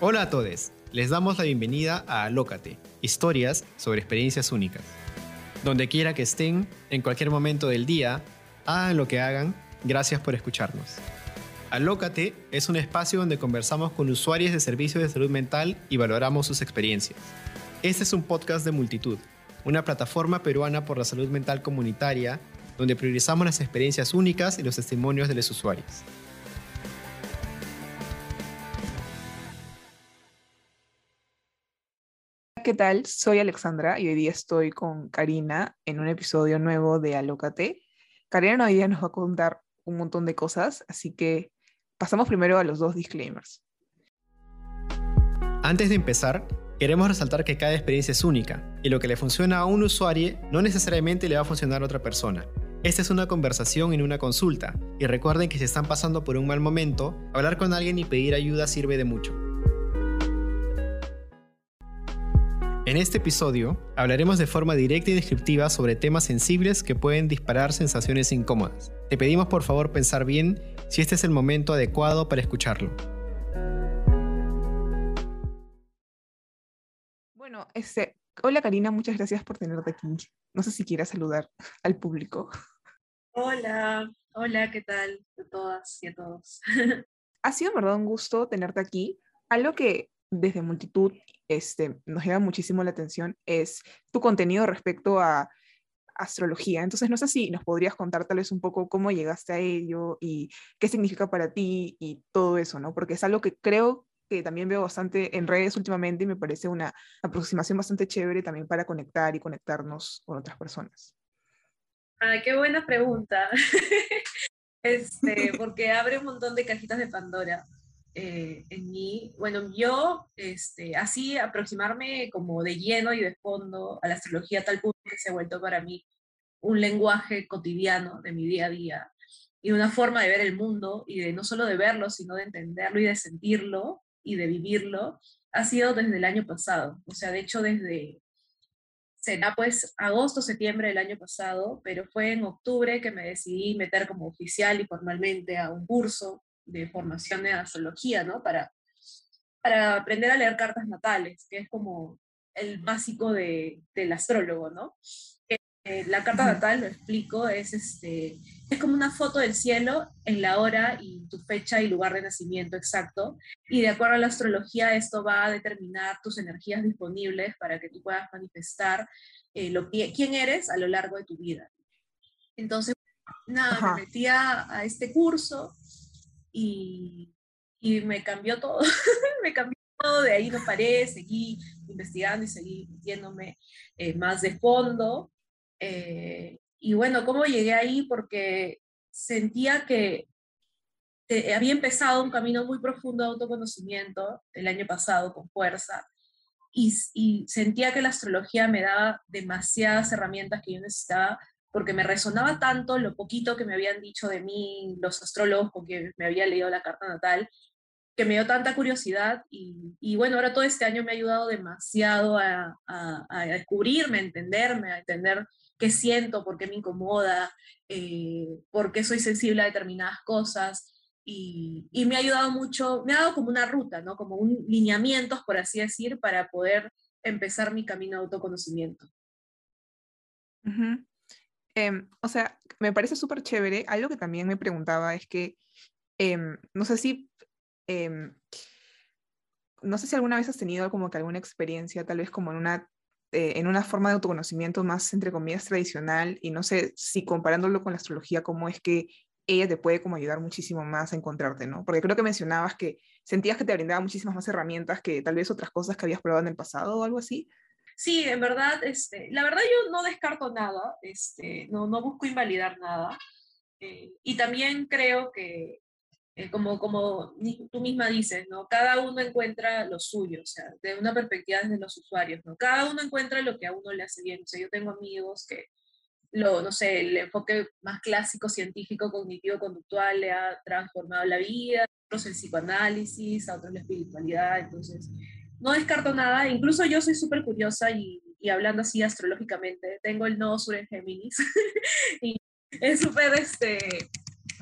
Hola a todos, les damos la bienvenida a Alócate, historias sobre experiencias únicas. Donde quiera que estén, en cualquier momento del día, hagan lo que hagan, gracias por escucharnos. Alócate es un espacio donde conversamos con usuarios de servicios de salud mental y valoramos sus experiencias. Este es un podcast de multitud, una plataforma peruana por la salud mental comunitaria donde priorizamos las experiencias únicas y los testimonios de los usuarios. ¿Qué tal? Soy Alexandra y hoy día estoy con Karina en un episodio nuevo de Alócate. Karina hoy día nos va a contar un montón de cosas, así que pasamos primero a los dos disclaimers. Antes de empezar, queremos resaltar que cada experiencia es única y lo que le funciona a un usuario no necesariamente le va a funcionar a otra persona. Esta es una conversación en una consulta y recuerden que si están pasando por un mal momento, hablar con alguien y pedir ayuda sirve de mucho. En este episodio hablaremos de forma directa y descriptiva sobre temas sensibles que pueden disparar sensaciones incómodas. Te pedimos por favor pensar bien si este es el momento adecuado para escucharlo. Bueno, este, hola Karina, muchas gracias por tenerte aquí. No sé si quieras saludar al público. Hola, hola, ¿qué tal a todas y a todos? ha sido, en verdad, un gusto tenerte aquí. Algo que desde multitud este, nos llama muchísimo la atención es tu contenido respecto a astrología. Entonces, no sé si nos podrías contar tal vez un poco cómo llegaste a ello y qué significa para ti y todo eso, ¿no? Porque es algo que creo que también veo bastante en redes últimamente y me parece una aproximación bastante chévere también para conectar y conectarnos con otras personas. Ah, qué buena pregunta. este, porque abre un montón de cajitas de Pandora. Eh, en mí, bueno, yo este, así aproximarme como de lleno y de fondo a la astrología tal punto que se ha vuelto para mí un lenguaje cotidiano de mi día a día y una forma de ver el mundo y de no solo de verlo, sino de entenderlo y de sentirlo y de vivirlo, ha sido desde el año pasado. O sea, de hecho, desde, será pues agosto, septiembre del año pasado, pero fue en octubre que me decidí meter como oficial y formalmente a un curso de formación de astrología, ¿no? Para, para aprender a leer cartas natales, que es como el básico de, del astrólogo, ¿no? Eh, la carta natal, lo explico, es, este, es como una foto del cielo en la hora y tu fecha y lugar de nacimiento exacto. Y de acuerdo a la astrología, esto va a determinar tus energías disponibles para que tú puedas manifestar eh, lo, quién eres a lo largo de tu vida. Entonces, nada, me metí a este curso y, y me cambió todo, me cambió todo, de ahí no paré, seguí investigando y seguí metiéndome eh, más de fondo. Eh, y bueno, ¿cómo llegué ahí? Porque sentía que había empezado un camino muy profundo de autoconocimiento el año pasado con fuerza y, y, sentía que la astrología me daba demasiadas herramientas que yo necesitaba porque me resonaba tanto lo poquito que me habían dicho de mí los astrólogos con me había leído la carta natal, que me dio tanta curiosidad y, y bueno, ahora todo este año me ha ayudado demasiado a, a, descubrirme, a entenderme, a entender qué siento, por qué me incomoda, eh, por qué soy sensible a determinadas cosas. Y, y, me ha ayudado mucho, me ha dado como una ruta, ¿no? Como un lineamientos, por así decir, para poder empezar mi camino de autoconocimiento. Uh Em, o sea, me parece súper chévere. Algo que también me preguntaba es que, em, no sé si, em, no sé si alguna vez has tenido como que alguna experiencia, tal vez como en una, eh, en una forma de autoconocimiento más, entre comillas, tradicional, y no sé si comparándolo con la astrología, cómo es que ella te puede como ayudar muchísimo más a encontrarte, ¿no? Porque creo que mencionabas que sentías que te brindaba muchísimas más herramientas que tal vez otras cosas que habías probado en el pasado o algo así. Sí, en verdad, este, la verdad yo no descarto nada, este, no, no busco invalidar nada. Eh, y también creo que, eh, como, como tú misma dices, ¿no? cada uno encuentra lo suyo, o sea, de una perspectiva desde los usuarios, ¿no? cada uno encuentra lo que a uno le hace bien. O sea, yo tengo amigos que, lo, no sé, el enfoque más clásico, científico, cognitivo, conductual le ha transformado la vida, otros el psicoanálisis, a otros la espiritualidad, entonces no descarto nada, incluso yo soy súper curiosa y, y, hablando así astrológicamente, tengo el nodo sur en Géminis y es súper, este,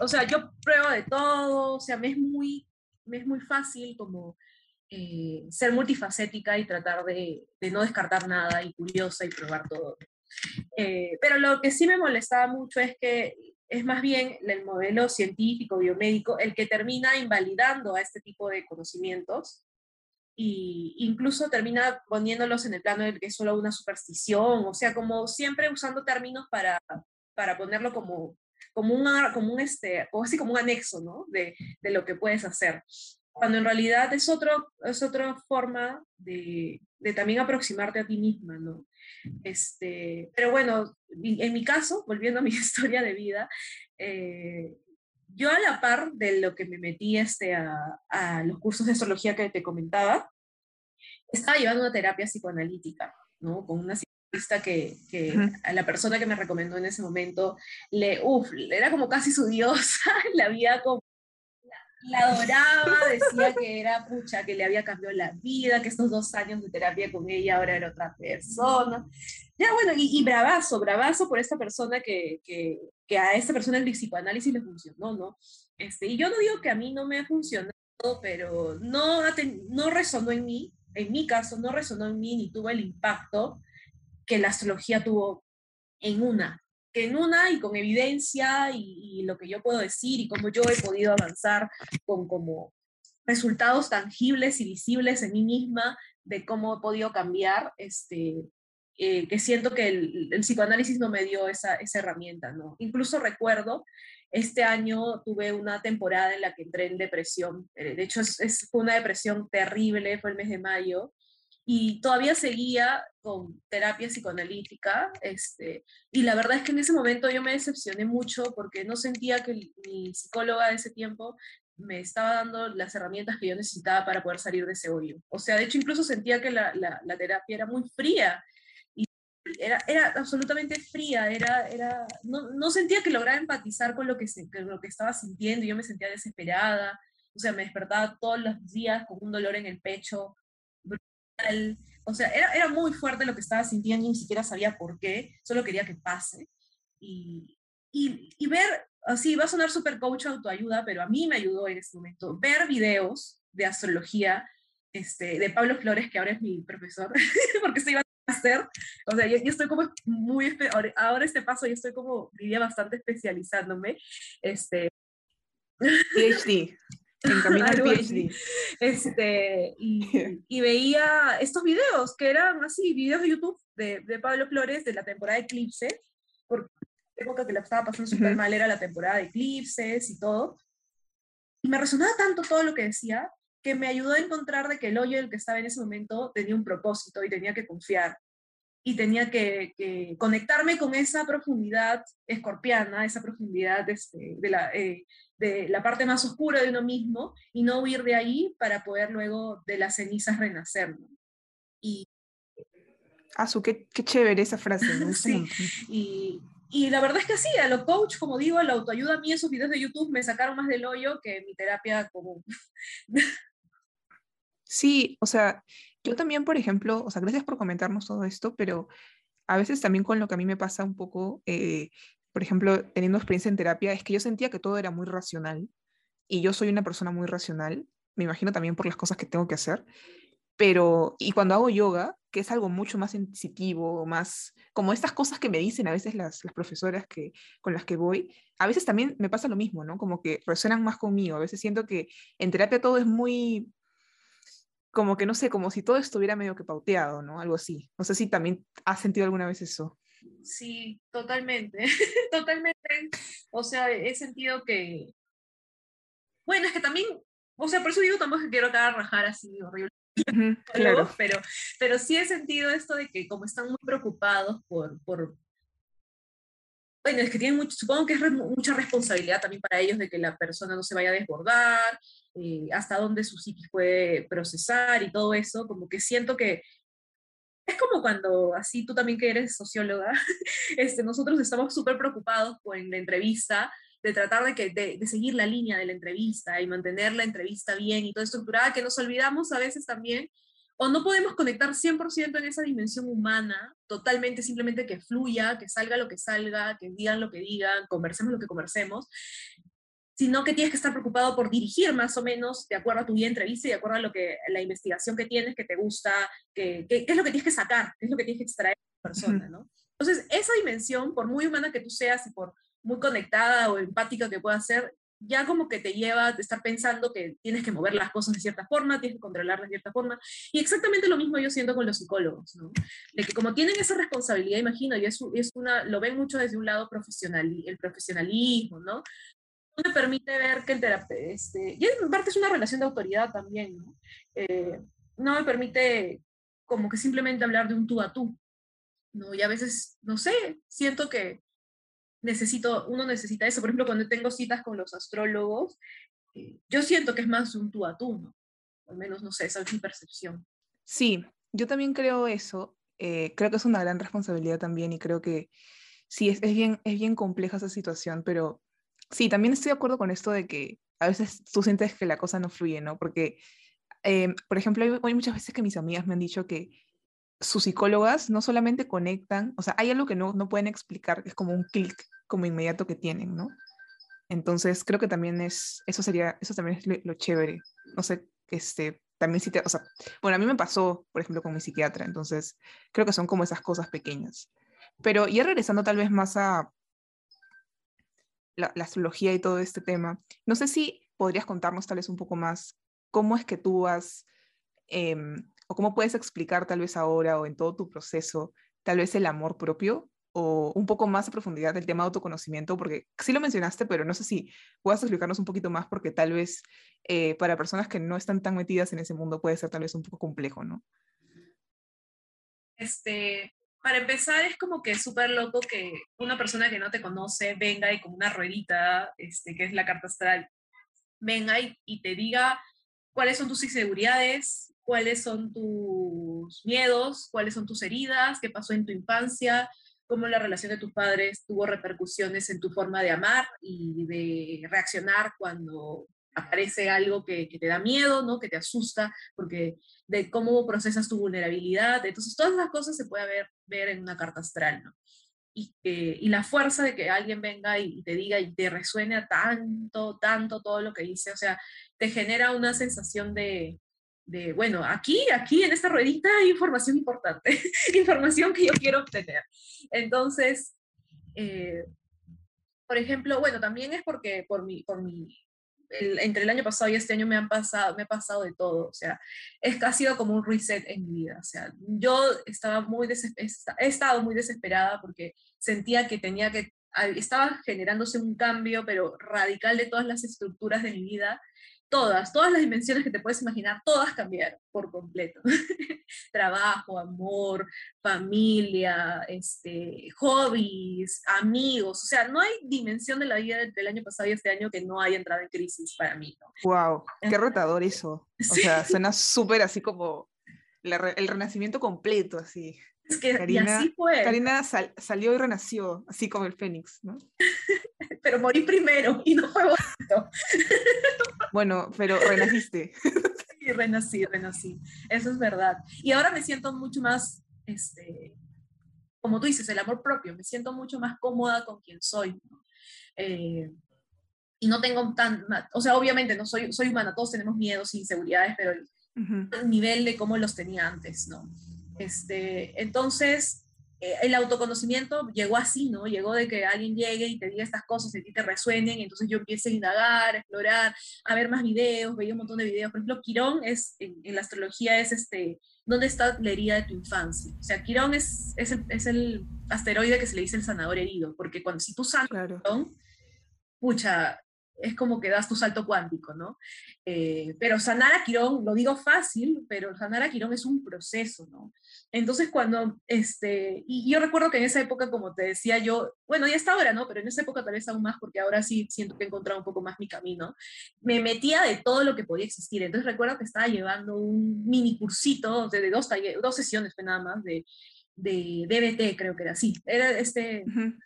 o sea, yo pruebo de todo, o sea, me es muy, me es muy fácil como eh, ser multifacética y tratar de, no descartar nada y curiosa y probar todo. Eh, pero lo que sí me molestaba mucho es que es más bien el modelo científico, biomédico, el que termina invalidando a este tipo de conocimientos e incluso termina poniéndolos en el plano de que es solo una superstición, o sea, como siempre usando términos para, para ponerlo como, como, una, como, un, este, o así como un anexo ¿no? de, de lo que puedes hacer cuando en realidad es, otro, es otra forma de, de, también aproximarte a ti misma, ¿no? Este, pero bueno, en mi caso, volviendo a mi historia de vida, eh, yo a la par de lo que me metí este, a, a, los cursos de astrología que te comentaba, estaba llevando una terapia psicoanalítica, ¿no? Con una psicoanalista que, que a la persona que me recomendó en ese momento, le, uf, era como casi su diosa, la había como la adoraba, decía que era pucha, que le había cambiado la vida, que estos dos años de terapia con ella ahora era otra persona. Ya, bueno, y, bravazo, bravazo por esta persona que, que, que, a esta persona el psicoanálisis le funcionó, ¿no? Este, y yo no digo que a mí no me ha funcionado, pero no, no resonó en mí, en mi caso, no resonó en mí ni tuvo el impacto que la astrología tuvo en una, en una y con evidencia y, lo que yo puedo decir y cómo yo he podido avanzar con como resultados tangibles y visibles en mí misma de cómo he podido cambiar, este, eh, que siento que el, psicoanálisis no me dio esa, esa, herramienta, ¿no? Incluso recuerdo, este año tuve una temporada en la que entré en depresión, eh, de hecho es, fue una depresión terrible, fue el mes de mayo, y todavía seguía con terapia psicoanalítica, este, y la verdad es que en ese momento yo me decepcioné mucho porque no sentía que mi psicóloga de ese tiempo me estaba dando las herramientas que yo necesitaba para poder salir de ese hoyo. O sea, de hecho incluso sentía que la, la, terapia era muy fría, era, era absolutamente fría, era, era, no, no sentía que lograra empatizar con lo que, se, con lo que estaba sintiendo, yo me sentía desesperada, o sea, me despertaba todos los días con un dolor en el pecho, o sea, era, era muy fuerte lo que estaba sintiendo, ni siquiera sabía por qué, solo quería que pase. Y, y, y ver, así va a sonar súper coach autoayuda, pero a mí me ayudó en este momento, ver videos de astrología este, de Pablo Flores, que ahora es mi profesor, porque se iba hacer, o sea, yo, yo estoy como muy, ahora este paso yo estoy como, diría, bastante especializándome, este... PhD en camino al PhD. Este, y, veía estos videos, que eran así, videos de YouTube de, de Pablo Flores de la temporada de Eclipse, porque la época que la estaba pasando súper mal era la temporada de Eclipses y todo. Y me resonaba tanto todo lo que decía que me ayudó a encontrar de que el hoyo en el que estaba en ese momento tenía un propósito y tenía que confiar y tenía que, conectarme con esa profundidad escorpiana, esa profundidad este, de, la, eh, de la parte más oscura de uno mismo y no huir de ahí para poder luego de las cenizas renacer. Y, ah, su, qué, qué, chévere esa frase. sí, y, y, la verdad es que así, a lo coach, como digo, a la autoayuda a mí, esos videos de YouTube me sacaron más del hoyo que mi terapia común. Sí, o sea, yo también, por ejemplo, o sea, gracias por comentarnos todo esto, pero a veces también con lo que a mí me pasa un poco, eh, por ejemplo, teniendo experiencia en terapia, es que yo sentía que todo era muy racional y yo soy una persona muy racional, me imagino también por las cosas que tengo que hacer, pero, y cuando hago yoga, que es algo mucho más sensitivo, más como estas cosas que me dicen a veces las, profesoras que, con las que voy, a veces también me pasa lo mismo, ¿no? Como que resuenan más conmigo, a veces siento que en terapia todo es muy como que no sé, como si todo estuviera medio que pauteado, ¿no? Algo así. No sé si también has sentido alguna vez eso. Sí, totalmente, totalmente. O sea, he sentido que, bueno, es que también, o sea, por eso digo tampoco que quiero acá rajar así horrible. claro. pero, pero sí he sentido esto de que como están muy preocupados por, por, bueno, es que tienen mucho, supongo que es mucha responsabilidad también para ellos de que la persona no se vaya a desbordar, hasta dónde su psiquis puede procesar y todo eso, como que siento que es como cuando, así tú también que eres socióloga, este, nosotros estamos súper preocupados en la entrevista, de tratar de, que, de, seguir la línea de la entrevista y mantener la entrevista bien y todo estructurada, que nos olvidamos a veces también o no podemos conectar 100% en esa dimensión humana, totalmente simplemente que fluya, que salga lo que salga, que digan lo que digan, conversemos lo que conversemos. Sino que tienes que estar preocupado por dirigir más o menos de acuerdo a tu vida entrevista y de acuerdo a lo que, la investigación que tienes, que te gusta, qué que, es lo que tienes que sacar, qué es lo que tienes que extraer de la persona, ¿no? Entonces, esa dimensión, por muy humana que tú seas y por muy conectada o empática que puedas ser, ya como que te lleva a estar pensando que tienes que mover las cosas de cierta forma, tienes que controlarlas de cierta forma. Y exactamente lo mismo yo siento con los psicólogos, ¿no? De que como tienen esa responsabilidad, imagino, y es, es una, lo ven mucho desde un lado profesional, el profesionalismo, ¿no? Me permite ver que el terapeuta, este, y en parte es una relación de autoridad también, ¿no? Eh, no me permite como que simplemente hablar de un tú a tú, ¿no? Y a veces, no sé, siento que necesito, uno necesita eso. Por ejemplo, cuando tengo citas con los astrólogos, eh, yo siento que es más un tú a tú, ¿no? Al menos, no sé, esa es mi percepción. Sí, yo también creo eso. Eh, creo que es una gran responsabilidad también y creo que sí, es, es, bien, es bien compleja esa situación, pero sí, también estoy de acuerdo con esto de que a veces tú sientes que la cosa no fluye, ¿no? Porque, eh, por ejemplo, hay, muchas veces que mis amigas me han dicho que sus psicólogas no solamente conectan, o sea, hay algo que no, no pueden explicar, es como un clic como inmediato que tienen, ¿no? Entonces, creo que también es, eso sería, eso también es lo, chévere. No sé, este, también si te, o sea, bueno, a mí me pasó, por ejemplo, con mi psiquiatra, entonces creo que son como esas cosas pequeñas. Pero ya regresando tal vez más a, la, astrología y todo este tema. No sé si podrías contarnos tal vez un poco más cómo es que tú has, em, o cómo puedes explicar tal vez ahora o en todo tu proceso, tal vez el amor propio o un poco más a profundidad del tema de autoconocimiento, porque sí lo mencionaste, pero no sé si puedas explicarnos un poquito más, porque tal vez eh, para personas que no están tan metidas en ese mundo puede ser tal vez un poco complejo, ¿no? Este, para empezar, es como que súper loco que una persona que no te conoce venga y con una ruedita, este, que es la carta astral, venga y, y te diga cuáles son tus inseguridades, cuáles son tus miedos, cuáles son tus heridas, qué pasó en tu infancia, cómo la relación de tus padres tuvo repercusiones en tu forma de amar y de reaccionar cuando aparece algo que, que, te da miedo, ¿no? que te asusta, porque de cómo procesas tu vulnerabilidad. Entonces, todas las cosas se puede ver, ver en una carta astral. ¿no? Y, y la fuerza de que alguien venga y, te diga y te resuene a tanto, tanto todo lo que dice, o sea, te genera una sensación de, de, bueno, aquí, aquí en esta ruedita hay información importante, información que yo quiero obtener. Entonces, eh, por ejemplo, bueno, también es porque por mi, por mi entre el año pasado y este año me han pasado, me ha pasado de todo, o sea, es, ha sido como un reset en mi vida, o sea, yo estaba muy he estado muy desesperada porque sentía que tenía que, estaba generándose un cambio, pero radical de todas las estructuras de mi vida, todas, todas las dimensiones que te puedes imaginar, todas cambiaron por completo. Trabajo, amor, familia, este, hobbies, amigos, o sea, no hay dimensión de la vida del año pasado y este año que no haya entrado en crisis para mí. ¿no? Wow, qué rotador eso. O sea, suena súper así como el renacimiento completo, así. Es que Karina, así fue. Karina salió y renació, así como el Fénix, ¿no? pero morí primero y no fue bonito. bueno, pero renaciste. sí, renací, renací. Eso es verdad. Y ahora me siento mucho más, este, como tú dices, el amor propio. Me siento mucho más cómoda con quien soy. Eh, y no tengo tan, o sea, obviamente no soy, soy humana, todos tenemos miedos, inseguridades, pero el, el nivel de cómo los tenía antes, ¿no? Este, entonces, eh, el autoconocimiento llegó así, ¿no? Llegó de que alguien llegue y te diga estas cosas y a ti te resuenen, y entonces yo empiece a indagar, a explorar, a ver más videos, veía un montón de videos. Por ejemplo, Quirón es, en, la astrología es este, ¿dónde está la herida de tu infancia? O sea, Quirón es, es, el, es el asteroide que se le dice el sanador herido, porque cuando si tú sanas claro. Quirón, pucha, es como que das tu salto cuántico, ¿no? Eh, pero sanar a Quirón, lo digo fácil, pero sanar a Quirón es un proceso, ¿no? Entonces cuando, este, y yo recuerdo que en esa época, como te decía yo, bueno, ya está ahora, ¿no? Pero en esa época tal vez aún más, porque ahora sí siento que he encontrado un poco más mi camino, me metía de todo lo que podía existir. Entonces recuerdo que estaba llevando un mini cursito de, dos, dos sesiones, nada más, de, de DBT, creo que era así. Era este...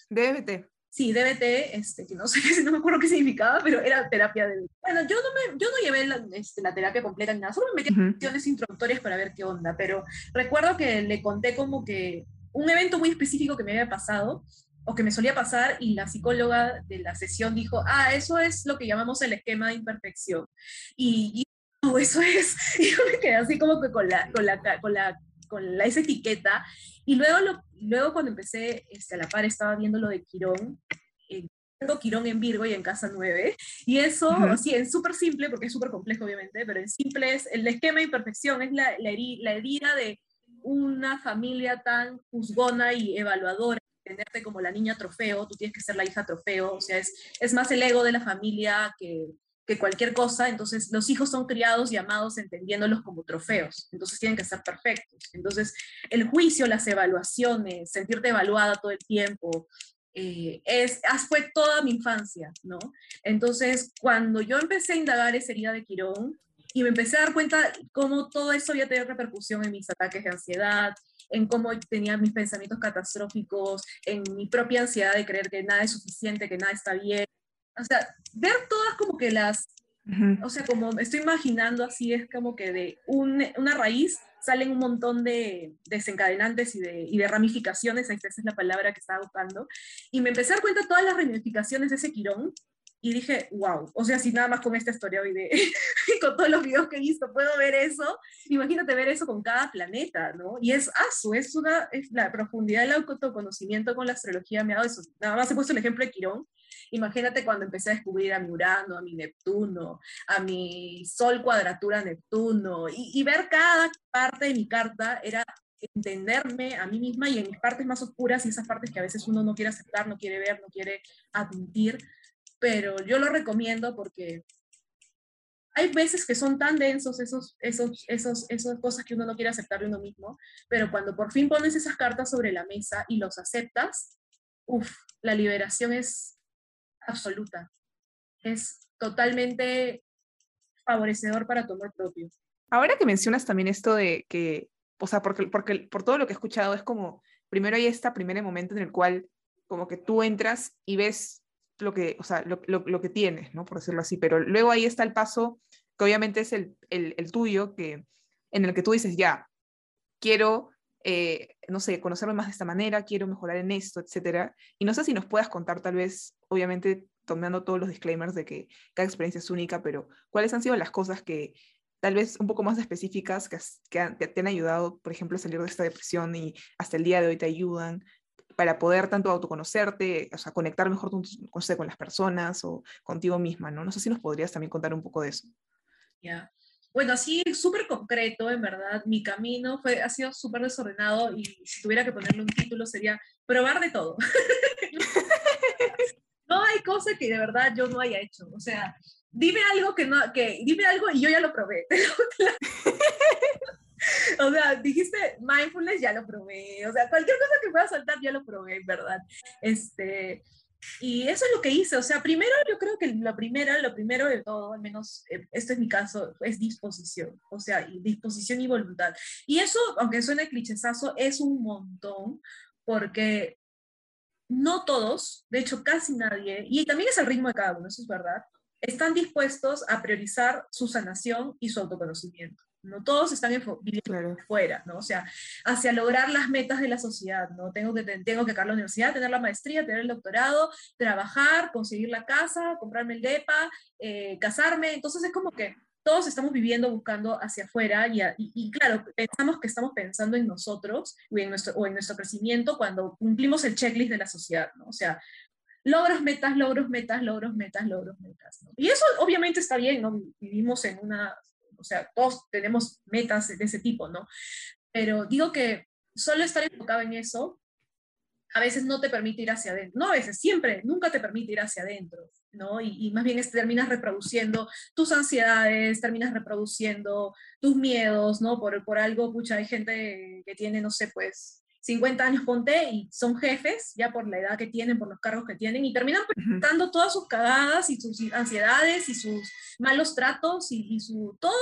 DBT. Sí, DBT, este, que no sé, no me acuerdo qué significaba, pero era terapia de... Bueno, yo no, me, yo no llevé la, este, la terapia completa ni nada, solo me metí en sesiones introductorias para ver qué onda, pero recuerdo que le conté como que un evento muy específico que me había pasado, o que me solía pasar y la psicóloga de la sesión dijo, ah, eso es lo que llamamos el esquema de imperfección. Y, no, eso es, y yo me quedé así como que con la, con la, con la, con la esa etiqueta. Y luego, lo, luego cuando empecé, este, a la par estaba viendo lo de Quirón, eh, Quirón en Virgo y en Casa 9, y eso, sí, es súper simple, porque es súper complejo obviamente, pero en simple es, el esquema de imperfección es la, la, la herida de una familia tan juzgona y evaluadora tenerte como la niña trofeo, tú tienes que ser la hija trofeo, o sea, es, es más el ego de la familia que, que cualquier cosa, entonces los hijos son criados y amados entendiéndolos como trofeos, entonces tienen que ser perfectos. Entonces, el juicio, las evaluaciones, sentirte evaluada todo el tiempo, eh, es, fue toda mi infancia, ¿no? Entonces, cuando yo empecé a indagar esa herida de Quirón y me empecé a dar cuenta cómo todo eso había tenido repercusión en mis ataques de ansiedad, en cómo tenía mis pensamientos catastróficos, en mi propia ansiedad de creer que nada es suficiente, que nada está bien. O sea, ver todas como que las, o sea, como me estoy imaginando así, es como que de una raíz salen un montón de desencadenantes y de, y de ramificaciones, esa es la palabra que estaba buscando, y me empecé a dar cuenta de todas las ramificaciones de ese quirón, y dije, wow, o sea, si nada más con esta historia hoy de, con todos los videos que he visto, puedo ver eso, imagínate ver eso con cada planeta, ¿no? Y es asu, es una, es la profundidad del autoconocimiento con la astrología me ha dado eso. Nada más he puesto el ejemplo de Quirón, imagínate cuando empecé a descubrir a mi Urano, a mi Neptuno, a mi Sol cuadratura Neptuno, y, y ver cada parte de mi carta era entenderme a mí misma y en mis partes más oscuras y esas partes que a veces uno no quiere aceptar, no quiere ver, no quiere admitir, pero yo lo recomiendo porque hay veces que son tan densos esos, esos, esos, esas cosas que uno no quiere aceptar de uno mismo, pero cuando por fin pones esas cartas sobre la mesa y los aceptas, uff, la liberación es absoluta. Es totalmente favorecedor para tu amor propio. Ahora que mencionas también esto de que, o sea, porque, porque por todo lo que he escuchado es como, primero hay este primer momento en el cual como que tú entras y ves lo que, o sea, lo, lo, que tienes, ¿no? Por decirlo así, pero luego ahí está el paso que obviamente es el, el, el tuyo, que, en el que tú dices, ya, quiero, eh, no sé, conocerme más de esta manera, quiero mejorar en esto, etcétera. Y no sé si nos puedas contar tal vez, obviamente tomando todos los disclaimers de que cada experiencia es única, pero cuáles han sido las cosas que tal vez un poco más específicas que, que, te han ayudado, por ejemplo, a salir de esta depresión y hasta el día de hoy te ayudan para poder tanto autoconocerte, o sea, conectar mejor con, con las personas o contigo misma, ¿no? No sé si nos podrías también contar un poco de eso. Ya. Bueno, así súper concreto, en verdad, mi camino fue, ha sido súper desordenado y si tuviera que ponerle un título sería probar de todo. no hay cosa que de verdad yo no haya hecho. O sea, dime algo que no, que dime algo y yo ya lo probé. o sea, dijiste mindfulness, ya lo probé. O sea, cualquier cosa que pueda saltar, ya lo probé, ¿verdad? Este, y eso es lo que hice. O sea, primero yo creo que lo primero, lo primero de todo, al menos eh, este es mi caso, es disposición. O sea, disposición y voluntad. Y eso, aunque suene clichesazo, es un montón, porque no todos, de hecho casi nadie, y también es el ritmo de cada uno, eso es verdad, están dispuestos a priorizar su sanación y su autoconocimiento. No todos están viviendo fuera, ¿no? O sea, hacia lograr las metas de la sociedad, ¿no? Tengo que, tengo que acabar la universidad, tener la maestría, tener el doctorado, trabajar, conseguir la casa, comprarme el DEPA, eh, casarme. Entonces es como que todos estamos viviendo buscando hacia afuera y, y, claro, pensamos que estamos pensando en nosotros o en, nuestro, o en nuestro crecimiento cuando cumplimos el checklist de la sociedad, ¿no? O sea, logros, metas, logros, metas, logros, metas, logros, metas. ¿no? Y eso obviamente está bien, ¿no? Vivimos en una o sea, todos tenemos metas de ese tipo, ¿no? Pero digo que solo estar enfocado en eso a veces no te permite ir hacia adentro, no a veces, siempre, nunca te permite ir hacia adentro, ¿no? Y, más bien es, terminas reproduciendo tus ansiedades, terminas reproduciendo tus miedos, ¿no? Por, por algo, pucha, hay gente que tiene, no sé, pues 50 años ponte y son jefes, ya por la edad que tienen, por los cargos que tienen, y terminan presentando todas sus cagadas y sus ansiedades y sus malos tratos y, su todo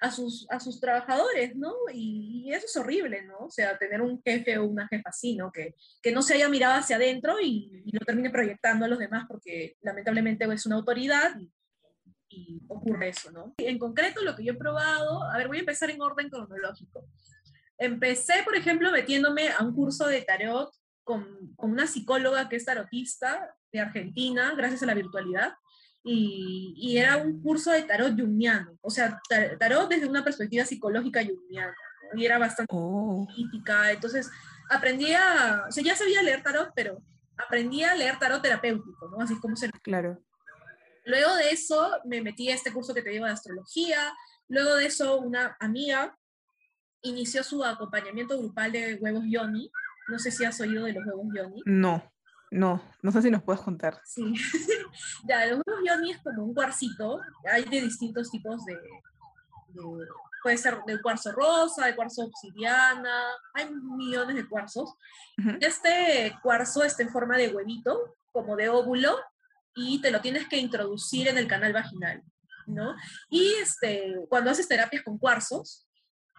a sus, a sus trabajadores, ¿no? Y, eso es horrible, ¿no? O sea, tener un jefe o una jefa así, ¿no? Que, que no se haya mirado hacia adentro y, lo termine proyectando a los demás porque lamentablemente es una autoridad y, y ocurre eso, ¿no? En concreto, lo que yo he probado, a ver, voy a empezar en orden cronológico. Empecé, por ejemplo, metiéndome a un curso de tarot con, con, una psicóloga que es tarotista de Argentina, gracias a la virtualidad, y, y era un curso de tarot jungiano, o sea, tarot desde una perspectiva psicológica jungiana, y era bastante oh. política, entonces aprendí a, o sea, ya sabía leer tarot, pero aprendí a leer tarot terapéutico, ¿no? Así como se... Claro. Luego de eso me metí a este curso que te digo de astrología, luego de eso una amiga inició su acompañamiento grupal de huevos Yoni, no sé si has oído de los huevos Yoni. No, no, no sé si nos puedes contar. Sí, ya, los huevos Yoni es como un cuarcito, hay de distintos tipos de, puede ser de cuarzo rosa, de cuarzo obsidiana, hay millones de cuarzos. Este cuarzo está en forma de huevito, como de óvulo, y te lo tienes que introducir en el canal vaginal, ¿no? Y este, cuando haces terapias con cuarzos,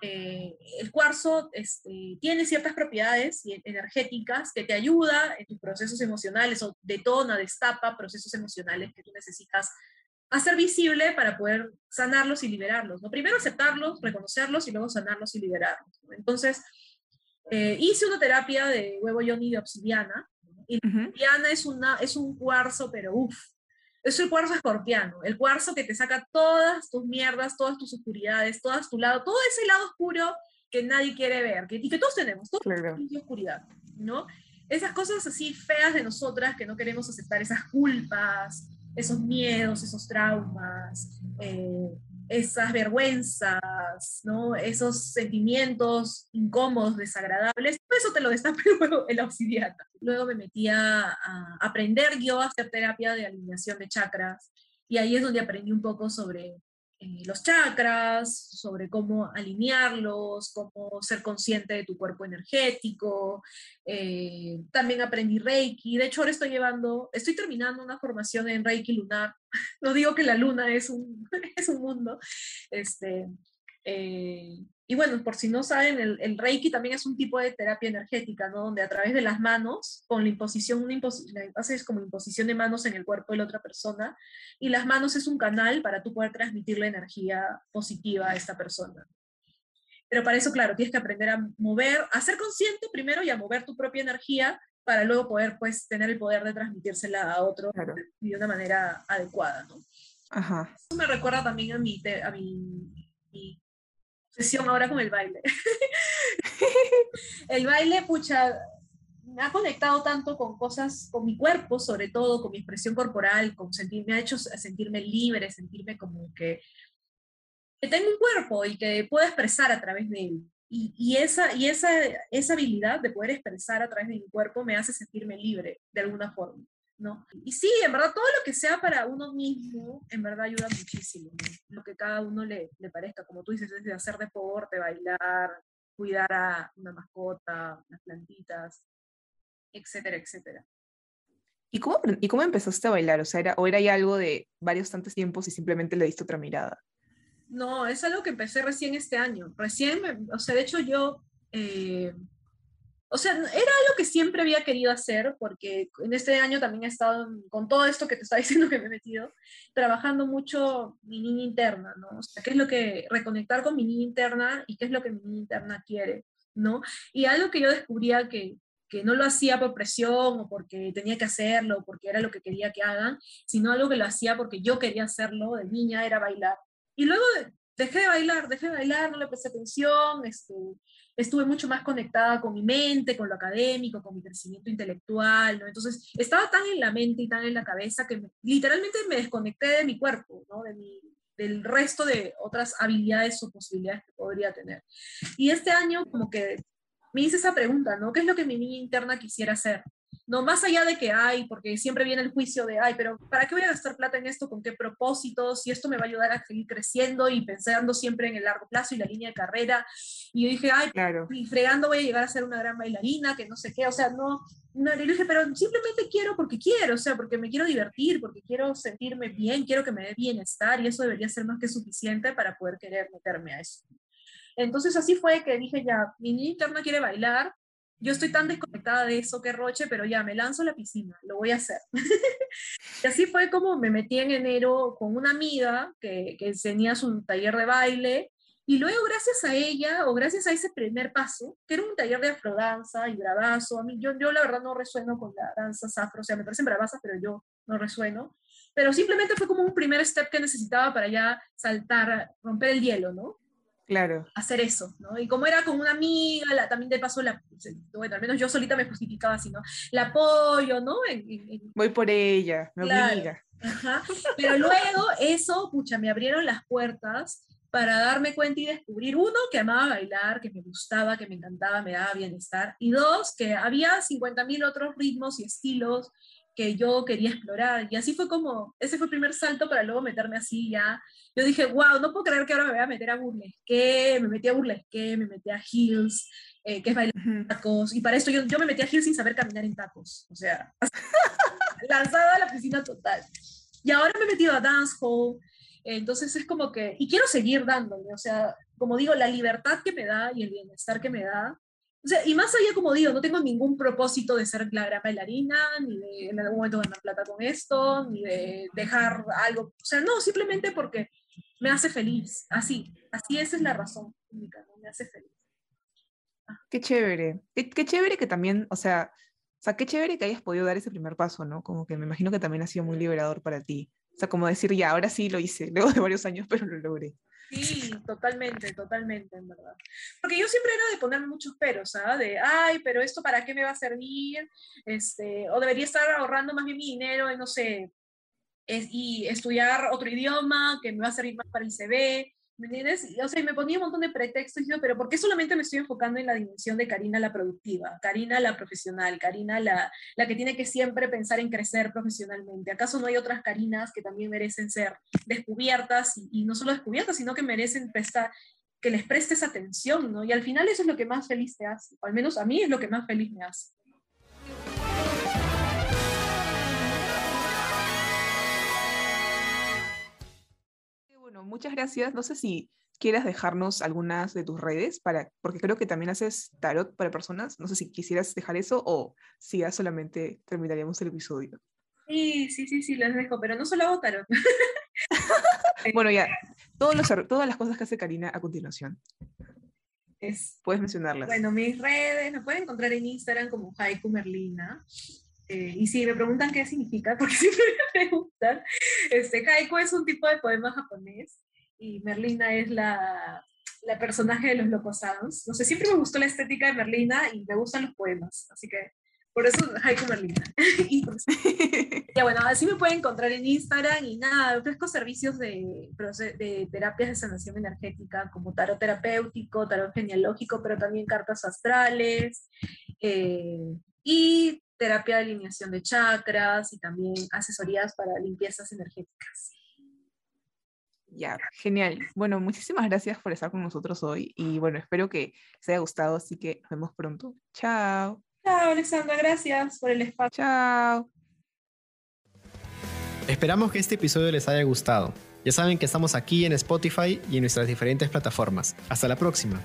eh, el cuarzo este, tiene ciertas propiedades energéticas que te ayuda en tus procesos emocionales o detona, destapa procesos emocionales que tú necesitas hacer visible para poder sanarlos y liberarlos. ¿no? Primero aceptarlos, reconocerlos y luego sanarlos y liberarlos. Entonces, eh, hice una terapia de huevo yoni de obsidiana. Y la obsidiana es, una, es un cuarzo, pero uff, es el cuarzo escorpiano, el cuarzo que te saca todas tus mierdas, todas tus oscuridades, todas tu lado, todo ese lado oscuro que nadie quiere ver, que, y que todos tenemos, todos claro. oscuridad, ¿no? Esas cosas así feas de nosotras que no queremos aceptar, esas culpas, esos miedos, esos traumas, eh, esas vergüenzas, ¿no? esos sentimientos incómodos, desagradables, eso te lo destapé luego en la obsidiana. Luego me metí a, aprender yo a hacer terapia de alineación de chakras y ahí es donde aprendí un poco sobre eh, los chakras, sobre cómo alinearlos, cómo ser consciente de tu cuerpo energético. Eh, también aprendí Reiki. De hecho, ahora estoy llevando, estoy terminando una formación en Reiki lunar. No digo que la luna es un, es un mundo. Este, eh, y bueno, por si no saben, el, Reiki también es un tipo de terapia energética, ¿no? Donde a través de las manos, con la imposición, una haces como imposición de manos en el cuerpo de la otra persona, y las manos es un canal para tú poder transmitir la energía positiva a esta persona. Pero para eso, claro, tienes que aprender a mover, a ser consciente primero y a mover tu propia energía para luego poder, pues, tener el poder de transmitírsela a otro de una manera adecuada, ¿no? Ajá. Eso me recuerda también a mi, a mi ahora con el baile. el baile, pucha, me ha conectado tanto con cosas, con mi cuerpo, sobre todo, con mi expresión corporal, con sentir, me ha hecho sentirme libre, sentirme como que, que tengo un cuerpo y que puedo expresar a través de él. Y, y, esa, y esa, esa habilidad de poder expresar a través de mi cuerpo me hace sentirme libre de alguna forma. ¿No? Y sí, en verdad, todo lo que sea para uno mismo, en verdad ayuda muchísimo, lo que cada uno le, le parezca, como tú dices, desde hacer deporte, bailar, cuidar a una mascota, las plantitas, etcétera, etcétera. ¿Y cómo, ¿Y cómo empezaste a bailar? O sea, era, ¿o era ya algo de varios tantos tiempos y simplemente le diste otra mirada? No, es algo que empecé recién este año. Recién, o sea, de hecho yo eh, o sea, era algo que siempre había querido hacer, porque en este año también he estado, con todo esto que te está diciendo que me he metido, trabajando mucho mi niña interna, ¿no? O sea, qué es lo que, reconectar con mi niña interna y qué es lo que mi niña interna quiere, ¿no? Y algo que yo descubría que, que no lo hacía por presión o porque tenía que hacerlo, porque era lo que quería que hagan, sino algo que lo hacía porque yo quería hacerlo de niña, era bailar. Y luego dejé de bailar, dejé de bailar, no le presté atención, este, estuve mucho más conectada con mi mente, con lo académico, con mi crecimiento intelectual, ¿no? Entonces, estaba tan en la mente y tan en la cabeza que literalmente me desconecté de mi cuerpo, ¿no? De mi, del resto de otras habilidades o posibilidades que podría tener. Y este año como que me hice esa pregunta, ¿no? ¿Qué es lo que mi niña interna quisiera hacer? No, más allá de que hay, porque siempre viene el juicio de, ay, pero ¿para qué voy a gastar plata en esto? ¿Con qué propósito? Si esto me va a ayudar a seguir creciendo y pensando siempre en el largo plazo y la línea de carrera. Y yo dije, ay, claro. y fregando voy a llegar a ser una gran bailarina, que no sé qué, o sea, no, no, le dije, pero simplemente quiero porque quiero, o sea, porque me quiero divertir, porque quiero sentirme bien, quiero que me dé bienestar y eso debería ser más que suficiente para poder querer meterme a eso. Entonces así fue que dije ya, mi niña interna quiere bailar, yo estoy tan desconectada de eso que roche, pero ya me lanzo a la piscina, lo voy a hacer. y así fue como me metí en enero con una amiga que, que tenía su taller de baile Y luego, gracias a ella, o gracias a ese primer paso, que era un taller de afrodanza y bravazo, a mí, yo, yo la verdad no resueno con la danza afro, o sea, me parecen bravazas, pero yo no resueno. Pero simplemente fue como un primer step que necesitaba para ya saltar, romper el hielo, ¿no? Claro. Hacer eso, ¿no? Y como era con una amiga, la, también de paso, la, bueno, al menos yo solita me justificaba así, ¿no? La apoyo, ¿no? Voy por ella, me obliga. Ajá. Pero luego eso, pucha, me abrieron las puertas para darme cuenta y descubrir, uno, que amaba bailar, que me gustaba, que me encantaba, me daba bienestar, y dos, que había 50.000 otros ritmos y estilos que yo quería explorar. Y así fue como, ese fue el primer salto para luego meterme así ya. Yo dije, wow, no puedo creer que ahora me voy a meter a burlesque, me metí a burlesque, me metí a heels, eh, que es bailar tacos, y para esto yo, yo me metí a heels sin saber caminar en tacos, o sea, lanzada a la piscina total. Y ahora me he metido a dancehall, entonces es como que, y quiero seguir dándole, o sea, como digo, la libertad que me da y el bienestar que me da. O sea, y más allá, como digo, no tengo ningún propósito de ser la gran bailarina, ni de en algún momento ganar plata con esto, ni de dejar algo. O sea, no, simplemente porque me hace feliz. Así, así esa es la razón única, ¿no? Me hace feliz. Ah. Qué chévere. Qué, qué, chévere que también, o sea, o sea, qué chévere que hayas podido dar ese primer paso, ¿no? Como que me imagino que también ha sido muy liberador para ti. O sea, como decir, ya, ahora sí lo hice, luego de varios años, pero lo logré. Sí, totalmente, totalmente, en verdad. Porque yo siempre era de ponerme muchos peros, ¿ah? De, ay, pero esto para qué me va a servir, este, o debería estar ahorrando más bien mi dinero en, no sé, y estudiar otro idioma que me va a servir más para el CV, ¿Me entiendes? O sea, me ponía un montón de pretextos, pero ¿por qué solamente me estoy enfocando en la dimensión de Karina la productiva, Karina la profesional, Karina la, la que tiene que siempre pensar en crecer profesionalmente? ¿Acaso no hay otras Karinas que también merecen ser descubiertas y, no solo descubiertas, sino que merecen prestar, que les prestes atención, ¿no? Y al final eso es lo que más feliz te hace, o al menos a mí es lo que más feliz me hace. Muchas gracias. No sé si quieras dejarnos algunas de tus redes, para, porque creo que también haces tarot para personas. No sé si quisieras dejar eso o si ya solamente terminaríamos el episodio. Sí, sí, sí, sí, les dejo, pero no solo hago tarot. bueno, ya, todos los, todas las cosas que hace Karina a continuación. Es, Puedes mencionarlas. Bueno, mis redes, me pueden encontrar en Instagram como Haiku Merlina. Eh, y si me preguntan qué significa, porque siempre me preguntan, este, haiku es un tipo de poema japonés y Merlina es la, la personaje de los Loco Sounds. No sé, siempre me gustó la estética de Merlina y me gustan los poemas, así que por eso Haiku Merlina. y pues, ya bueno, así me pueden encontrar en Instagram y nada, ofrezco servicios de, de terapias de sanación energética como tarot terapéutico, tarot genealógico, pero también cartas astrales. Eh, y terapia de alineación de chakras y también asesorías para limpiezas energéticas. Ya, genial. Bueno, muchísimas gracias por estar con nosotros hoy y bueno, espero que les haya gustado, así que nos vemos pronto. Chao. Chao, Alexandra, gracias por el espacio. Chao. Esperamos que este episodio les haya gustado. Ya saben que estamos aquí en Spotify y en nuestras diferentes plataformas. Hasta la próxima.